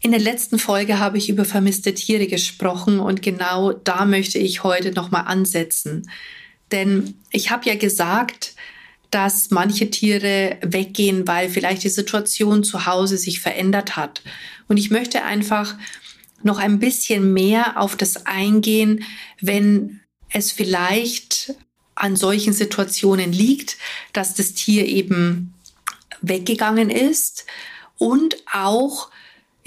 In der letzten Folge habe ich über vermisste Tiere gesprochen und genau da möchte ich heute nochmal ansetzen. Denn ich habe ja gesagt, dass manche Tiere weggehen, weil vielleicht die Situation zu Hause sich verändert hat. Und ich möchte einfach noch ein bisschen mehr auf das eingehen, wenn es vielleicht an solchen Situationen liegt, dass das Tier eben weggegangen ist und auch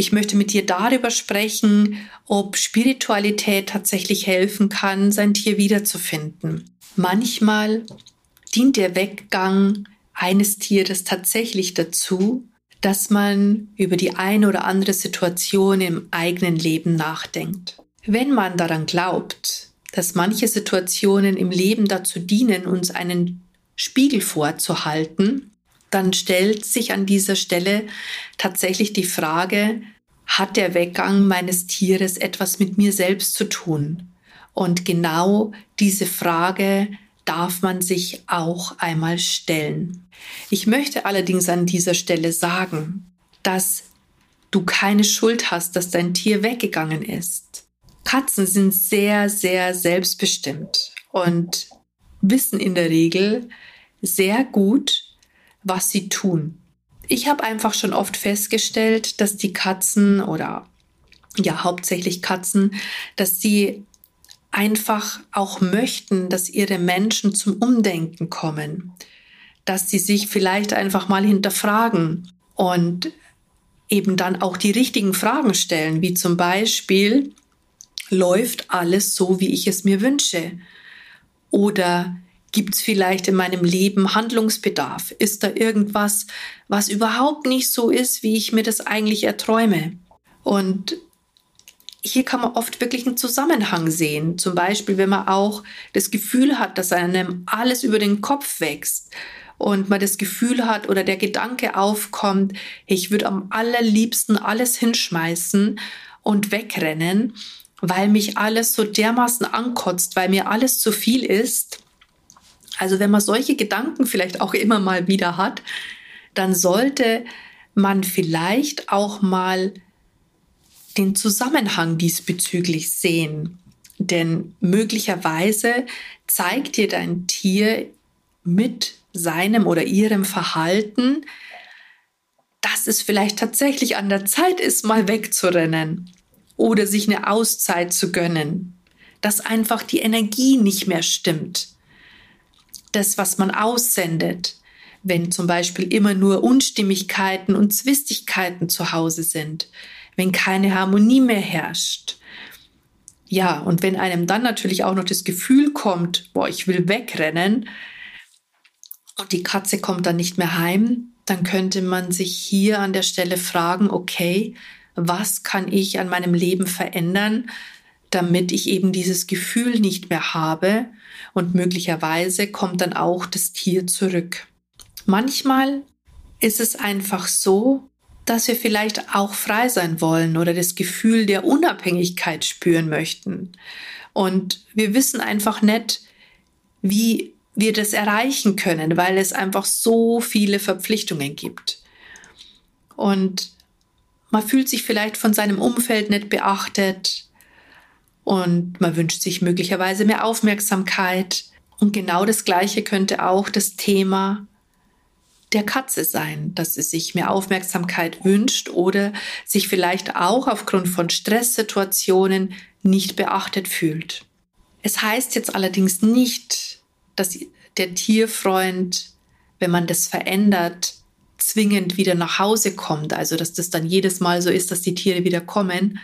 ich möchte mit dir darüber sprechen, ob Spiritualität tatsächlich helfen kann, sein Tier wiederzufinden. Manchmal dient der Weggang eines Tieres tatsächlich dazu, dass man über die eine oder andere Situation im eigenen Leben nachdenkt. Wenn man daran glaubt, dass manche Situationen im Leben dazu dienen, uns einen Spiegel vorzuhalten, dann stellt sich an dieser Stelle tatsächlich die Frage, hat der Weggang meines Tieres etwas mit mir selbst zu tun? Und genau diese Frage darf man sich auch einmal stellen. Ich möchte allerdings an dieser Stelle sagen, dass du keine Schuld hast, dass dein Tier weggegangen ist. Katzen sind sehr, sehr selbstbestimmt und wissen in der Regel sehr gut, was sie tun. Ich habe einfach schon oft festgestellt, dass die Katzen oder ja hauptsächlich Katzen, dass sie einfach auch möchten, dass ihre Menschen zum Umdenken kommen, dass sie sich vielleicht einfach mal hinterfragen und eben dann auch die richtigen Fragen stellen, wie zum Beispiel, läuft alles so, wie ich es mir wünsche? Oder Gibt es vielleicht in meinem Leben Handlungsbedarf? Ist da irgendwas, was überhaupt nicht so ist, wie ich mir das eigentlich erträume? Und hier kann man oft wirklich einen Zusammenhang sehen. Zum Beispiel, wenn man auch das Gefühl hat, dass einem alles über den Kopf wächst und man das Gefühl hat oder der Gedanke aufkommt, ich würde am allerliebsten alles hinschmeißen und wegrennen, weil mich alles so dermaßen ankotzt, weil mir alles zu viel ist also wenn man solche Gedanken vielleicht auch immer mal wieder hat, dann sollte man vielleicht auch mal den Zusammenhang diesbezüglich sehen. Denn möglicherweise zeigt dir dein Tier mit seinem oder ihrem Verhalten, dass es vielleicht tatsächlich an der Zeit ist, mal wegzurennen oder sich eine Auszeit zu gönnen, dass einfach die Energie nicht mehr stimmt das, was man aussendet, wenn zum Beispiel immer nur Unstimmigkeiten und Zwistigkeiten zu Hause sind, wenn keine Harmonie mehr herrscht. Ja, und wenn einem dann natürlich auch noch das Gefühl kommt, boah, ich will wegrennen und die Katze kommt dann nicht mehr heim, dann könnte man sich hier an der Stelle fragen, okay, was kann ich an meinem Leben verändern, damit ich eben dieses Gefühl nicht mehr habe und möglicherweise kommt dann auch das Tier zurück. Manchmal ist es einfach so, dass wir vielleicht auch frei sein wollen oder das Gefühl der Unabhängigkeit spüren möchten. Und wir wissen einfach nicht, wie wir das erreichen können, weil es einfach so viele Verpflichtungen gibt. Und man fühlt sich vielleicht von seinem Umfeld nicht beachtet. Und man wünscht sich möglicherweise mehr Aufmerksamkeit. Und genau das Gleiche könnte auch das Thema der Katze sein, dass sie sich mehr Aufmerksamkeit wünscht oder sich vielleicht auch aufgrund von Stresssituationen nicht beachtet fühlt. Es heißt jetzt allerdings nicht, dass der Tierfreund, wenn man das verändert, zwingend wieder nach Hause kommt, also dass das dann jedes Mal so ist, dass die Tiere wieder kommen.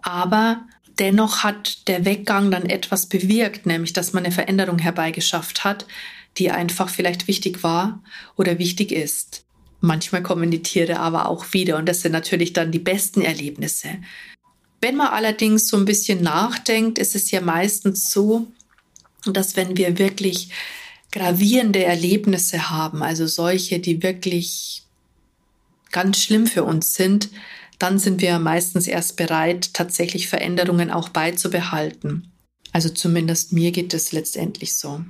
Aber Dennoch hat der Weggang dann etwas bewirkt, nämlich dass man eine Veränderung herbeigeschafft hat, die einfach vielleicht wichtig war oder wichtig ist. Manchmal kommen die Tiere aber auch wieder und das sind natürlich dann die besten Erlebnisse. Wenn man allerdings so ein bisschen nachdenkt, ist es ja meistens so, dass wenn wir wirklich gravierende Erlebnisse haben, also solche, die wirklich ganz schlimm für uns sind, dann sind wir meistens erst bereit, tatsächlich Veränderungen auch beizubehalten. Also zumindest mir geht es letztendlich so.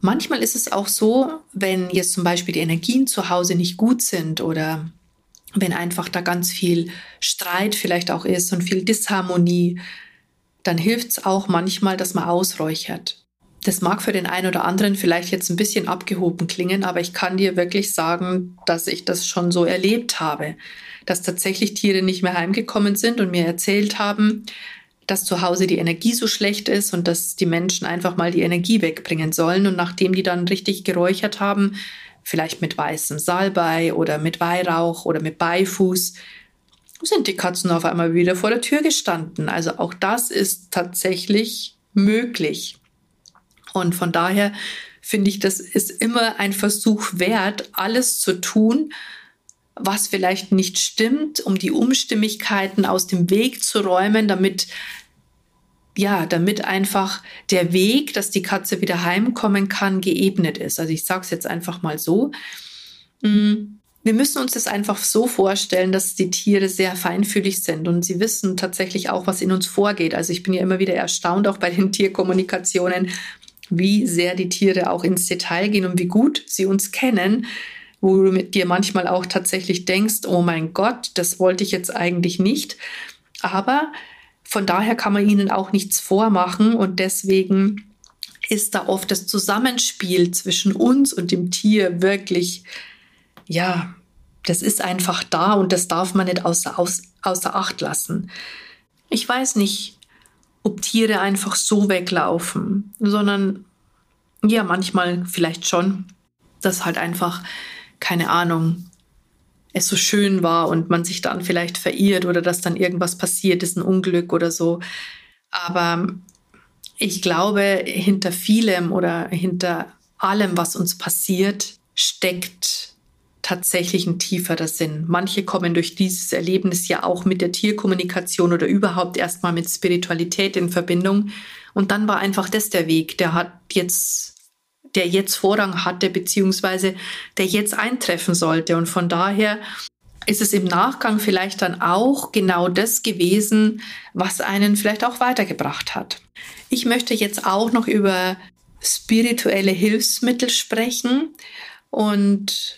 Manchmal ist es auch so, wenn jetzt zum Beispiel die Energien zu Hause nicht gut sind oder wenn einfach da ganz viel Streit vielleicht auch ist und viel Disharmonie, dann hilft es auch manchmal, dass man ausräuchert. Das mag für den einen oder anderen vielleicht jetzt ein bisschen abgehoben klingen, aber ich kann dir wirklich sagen, dass ich das schon so erlebt habe, dass tatsächlich Tiere nicht mehr heimgekommen sind und mir erzählt haben, dass zu Hause die Energie so schlecht ist und dass die Menschen einfach mal die Energie wegbringen sollen. Und nachdem die dann richtig geräuchert haben, vielleicht mit weißem Salbei oder mit Weihrauch oder mit Beifuß, sind die Katzen auf einmal wieder vor der Tür gestanden. Also auch das ist tatsächlich möglich. Und von daher finde ich, das ist immer ein Versuch wert, alles zu tun, was vielleicht nicht stimmt, um die Umstimmigkeiten aus dem Weg zu räumen, damit ja, damit einfach der Weg, dass die Katze wieder heimkommen kann, geebnet ist. Also ich sage es jetzt einfach mal so. Mm, wir müssen uns das einfach so vorstellen, dass die Tiere sehr feinfühlig sind und sie wissen tatsächlich auch, was in uns vorgeht. Also ich bin ja immer wieder erstaunt, auch bei den Tierkommunikationen, wie sehr die Tiere auch ins Detail gehen und wie gut sie uns kennen, wo du mit dir manchmal auch tatsächlich denkst, oh mein Gott, das wollte ich jetzt eigentlich nicht. Aber von daher kann man ihnen auch nichts vormachen und deswegen ist da oft das Zusammenspiel zwischen uns und dem Tier wirklich, ja, das ist einfach da und das darf man nicht außer, außer Acht lassen. Ich weiß nicht, ob Tiere einfach so weglaufen, sondern ja, manchmal vielleicht schon, dass halt einfach, keine Ahnung, es so schön war und man sich dann vielleicht verirrt oder dass dann irgendwas passiert ist, ein Unglück oder so. Aber ich glaube, hinter vielem oder hinter allem, was uns passiert, steckt tatsächlich ein tieferer Sinn. Manche kommen durch dieses Erlebnis ja auch mit der Tierkommunikation oder überhaupt erstmal mit Spiritualität in Verbindung. Und dann war einfach das der Weg. Der hat jetzt der jetzt Vorrang hatte, beziehungsweise der jetzt eintreffen sollte. Und von daher ist es im Nachgang vielleicht dann auch genau das gewesen, was einen vielleicht auch weitergebracht hat. Ich möchte jetzt auch noch über spirituelle Hilfsmittel sprechen und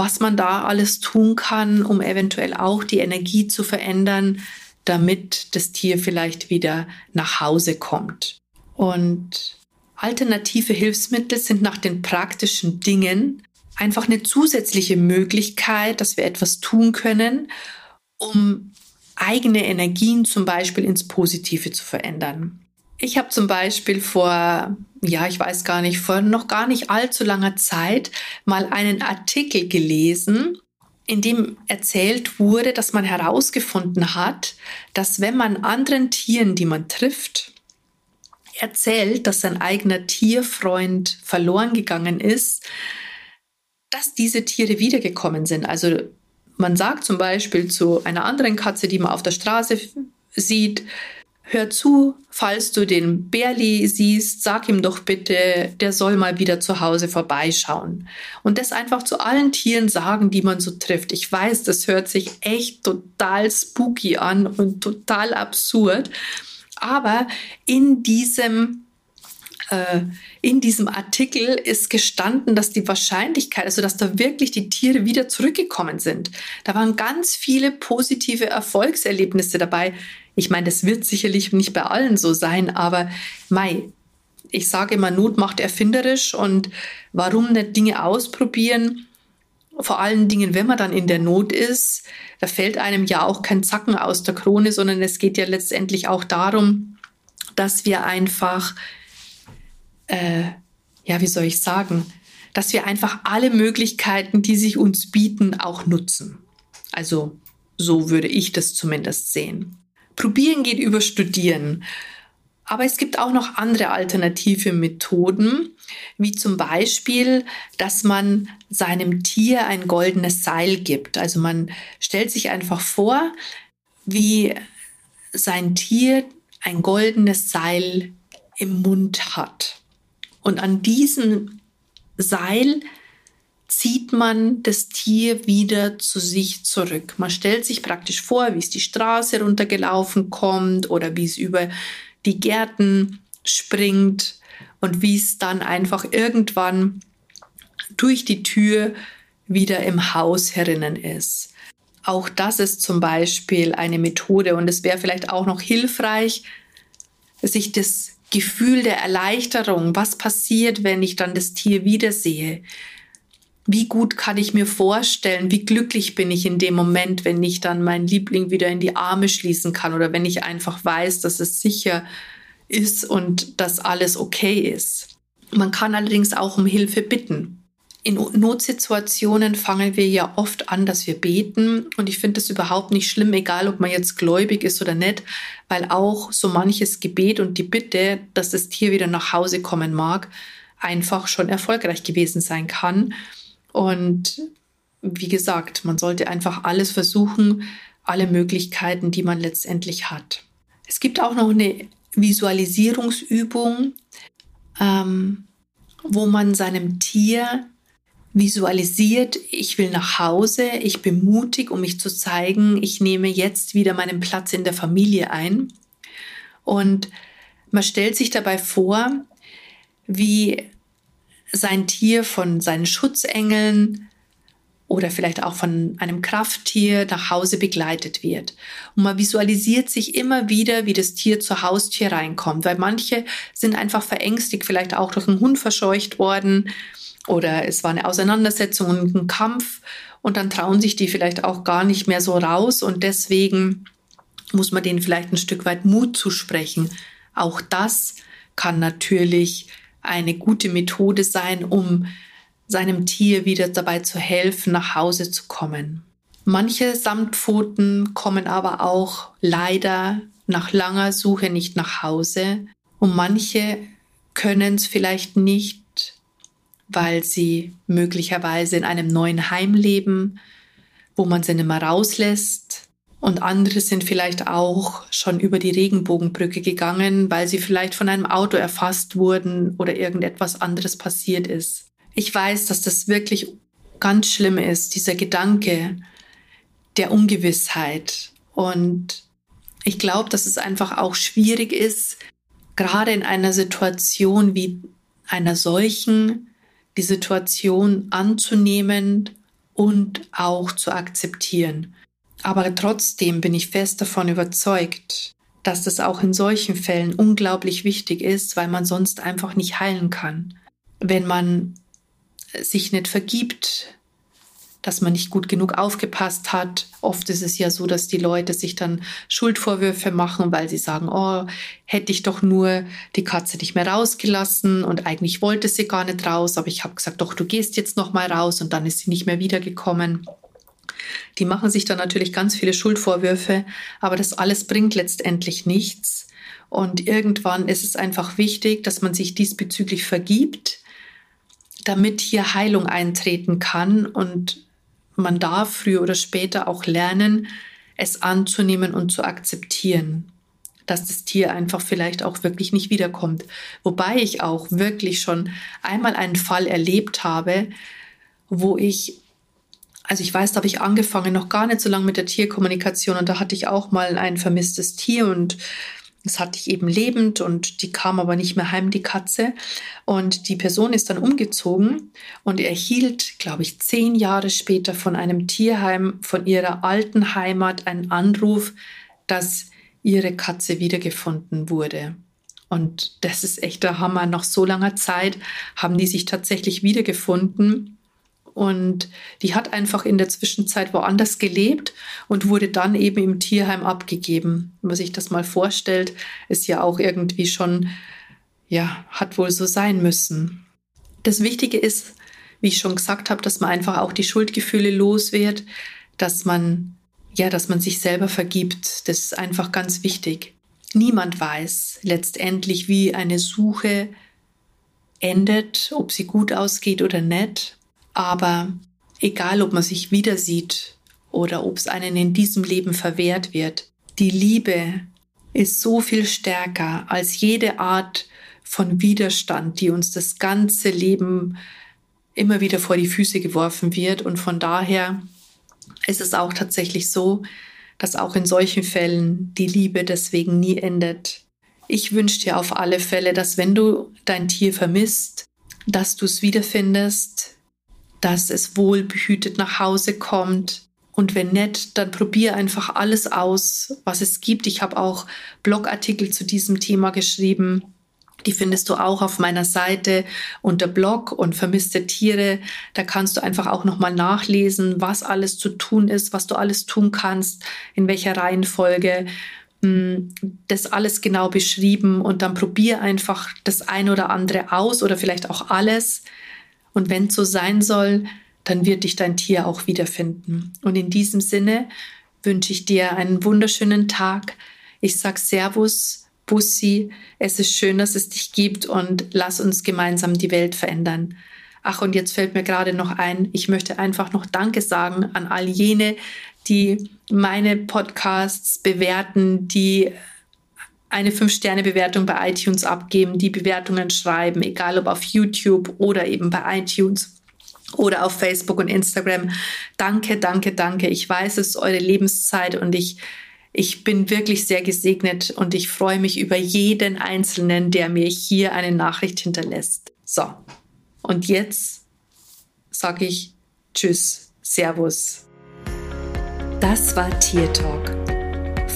was man da alles tun kann, um eventuell auch die Energie zu verändern, damit das Tier vielleicht wieder nach Hause kommt. Und Alternative Hilfsmittel sind nach den praktischen Dingen einfach eine zusätzliche Möglichkeit, dass wir etwas tun können, um eigene Energien zum Beispiel ins Positive zu verändern. Ich habe zum Beispiel vor, ja, ich weiß gar nicht, vor noch gar nicht allzu langer Zeit mal einen Artikel gelesen, in dem erzählt wurde, dass man herausgefunden hat, dass wenn man anderen Tieren, die man trifft, erzählt, dass sein eigener Tierfreund verloren gegangen ist, dass diese Tiere wiedergekommen sind. Also man sagt zum Beispiel zu einer anderen Katze, die man auf der Straße sieht, hör zu, falls du den Bärli siehst, sag ihm doch bitte, der soll mal wieder zu Hause vorbeischauen. Und das einfach zu allen Tieren sagen, die man so trifft. Ich weiß, das hört sich echt total spooky an und total absurd. Aber in diesem äh, in diesem Artikel ist gestanden, dass die Wahrscheinlichkeit, also dass da wirklich die Tiere wieder zurückgekommen sind. Da waren ganz viele positive Erfolgserlebnisse dabei. Ich meine, das wird sicherlich nicht bei allen so sein, aber Mai, ich sage immer, Not macht erfinderisch und warum nicht Dinge ausprobieren? vor allen Dingen, wenn man dann in der Not ist, da fällt einem ja auch kein Zacken aus der Krone, sondern es geht ja letztendlich auch darum, dass wir einfach, äh, ja, wie soll ich sagen, dass wir einfach alle Möglichkeiten, die sich uns bieten, auch nutzen. Also so würde ich das zumindest sehen. Probieren geht über Studieren. Aber es gibt auch noch andere alternative Methoden, wie zum Beispiel, dass man seinem Tier ein goldenes Seil gibt. Also man stellt sich einfach vor, wie sein Tier ein goldenes Seil im Mund hat. Und an diesem Seil zieht man das Tier wieder zu sich zurück. Man stellt sich praktisch vor, wie es die Straße runtergelaufen kommt oder wie es über die Gärten springt und wie es dann einfach irgendwann durch die Tür wieder im Haus herinnen ist. Auch das ist zum Beispiel eine Methode und es wäre vielleicht auch noch hilfreich, sich das Gefühl der Erleichterung, was passiert, wenn ich dann das Tier wiedersehe, wie gut kann ich mir vorstellen, wie glücklich bin ich in dem Moment, wenn ich dann meinen Liebling wieder in die Arme schließen kann oder wenn ich einfach weiß, dass es sicher ist und dass alles okay ist. Man kann allerdings auch um Hilfe bitten. In Notsituationen fangen wir ja oft an, dass wir beten. Und ich finde das überhaupt nicht schlimm, egal ob man jetzt gläubig ist oder nicht, weil auch so manches Gebet und die Bitte, dass das Tier wieder nach Hause kommen mag, einfach schon erfolgreich gewesen sein kann. Und wie gesagt, man sollte einfach alles versuchen, alle Möglichkeiten, die man letztendlich hat. Es gibt auch noch eine Visualisierungsübung, ähm, wo man seinem Tier visualisiert, ich will nach Hause, ich bin mutig, um mich zu zeigen, ich nehme jetzt wieder meinen Platz in der Familie ein. Und man stellt sich dabei vor, wie sein Tier von seinen Schutzengeln oder vielleicht auch von einem Krafttier nach Hause begleitet wird. Und man visualisiert sich immer wieder, wie das Tier zur Haustür reinkommt, weil manche sind einfach verängstigt, vielleicht auch durch einen Hund verscheucht worden oder es war eine Auseinandersetzung und ein Kampf und dann trauen sich die vielleicht auch gar nicht mehr so raus und deswegen muss man denen vielleicht ein Stück weit Mut zusprechen. Auch das kann natürlich eine gute Methode sein, um seinem Tier wieder dabei zu helfen, nach Hause zu kommen. Manche Samtpfoten kommen aber auch leider nach langer Suche nicht nach Hause und manche können es vielleicht nicht, weil sie möglicherweise in einem neuen Heim leben, wo man sie nicht mehr rauslässt und andere sind vielleicht auch schon über die Regenbogenbrücke gegangen, weil sie vielleicht von einem Auto erfasst wurden oder irgendetwas anderes passiert ist. Ich weiß, dass das wirklich ganz schlimm ist, dieser Gedanke der Ungewissheit. Und ich glaube, dass es einfach auch schwierig ist, gerade in einer Situation wie einer solchen, die Situation anzunehmen und auch zu akzeptieren. Aber trotzdem bin ich fest davon überzeugt, dass das auch in solchen Fällen unglaublich wichtig ist, weil man sonst einfach nicht heilen kann. Wenn man sich nicht vergibt, dass man nicht gut genug aufgepasst hat. Oft ist es ja so, dass die Leute sich dann Schuldvorwürfe machen, weil sie sagen, oh, hätte ich doch nur die Katze nicht mehr rausgelassen und eigentlich wollte sie gar nicht raus, aber ich habe gesagt, doch, du gehst jetzt noch mal raus und dann ist sie nicht mehr wiedergekommen. Die machen sich dann natürlich ganz viele Schuldvorwürfe, aber das alles bringt letztendlich nichts. Und irgendwann ist es einfach wichtig, dass man sich diesbezüglich vergibt, damit hier Heilung eintreten kann. Und man darf früher oder später auch lernen, es anzunehmen und zu akzeptieren, dass das Tier einfach vielleicht auch wirklich nicht wiederkommt. Wobei ich auch wirklich schon einmal einen Fall erlebt habe, wo ich also ich weiß, da habe ich angefangen, noch gar nicht so lange mit der Tierkommunikation und da hatte ich auch mal ein vermisstes Tier und das hatte ich eben lebend und die kam aber nicht mehr heim, die Katze. Und die Person ist dann umgezogen und erhielt, glaube ich, zehn Jahre später von einem Tierheim, von ihrer alten Heimat, einen Anruf, dass ihre Katze wiedergefunden wurde. Und das ist echt der Hammer. Nach so langer Zeit haben die sich tatsächlich wiedergefunden. Und die hat einfach in der Zwischenzeit woanders gelebt und wurde dann eben im Tierheim abgegeben. Wenn man sich das mal vorstellt, ist ja auch irgendwie schon, ja, hat wohl so sein müssen. Das Wichtige ist, wie ich schon gesagt habe, dass man einfach auch die Schuldgefühle los wird, dass man, ja, dass man sich selber vergibt. Das ist einfach ganz wichtig. Niemand weiß letztendlich, wie eine Suche endet, ob sie gut ausgeht oder nicht. Aber egal, ob man sich wieder sieht oder ob es einen in diesem Leben verwehrt wird, die Liebe ist so viel stärker als jede Art von Widerstand, die uns das ganze Leben immer wieder vor die Füße geworfen wird. Und von daher ist es auch tatsächlich so, dass auch in solchen Fällen die Liebe deswegen nie endet. Ich wünsche dir auf alle Fälle, dass wenn du dein Tier vermisst, dass du es wiederfindest, dass es wohlbehütet nach Hause kommt, und wenn nicht, dann probier einfach alles aus, was es gibt. Ich habe auch Blogartikel zu diesem Thema geschrieben. Die findest du auch auf meiner Seite unter Blog und vermisste Tiere. Da kannst du einfach auch nochmal nachlesen, was alles zu tun ist, was du alles tun kannst, in welcher Reihenfolge. Hm, das alles genau beschrieben und dann probier einfach das ein oder andere aus oder vielleicht auch alles. Und wenn es so sein soll, dann wird dich dein Tier auch wiederfinden. Und in diesem Sinne wünsche ich dir einen wunderschönen Tag. Ich sag Servus, Bussi. Es ist schön, dass es dich gibt und lass uns gemeinsam die Welt verändern. Ach, und jetzt fällt mir gerade noch ein, ich möchte einfach noch Danke sagen an all jene, die meine Podcasts bewerten, die eine 5-Sterne-Bewertung bei iTunes abgeben, die Bewertungen schreiben, egal ob auf YouTube oder eben bei iTunes oder auf Facebook und Instagram. Danke, danke, danke. Ich weiß, es ist eure Lebenszeit und ich, ich bin wirklich sehr gesegnet und ich freue mich über jeden Einzelnen, der mir hier eine Nachricht hinterlässt. So, und jetzt sage ich Tschüss, Servus. Das war Tier Talk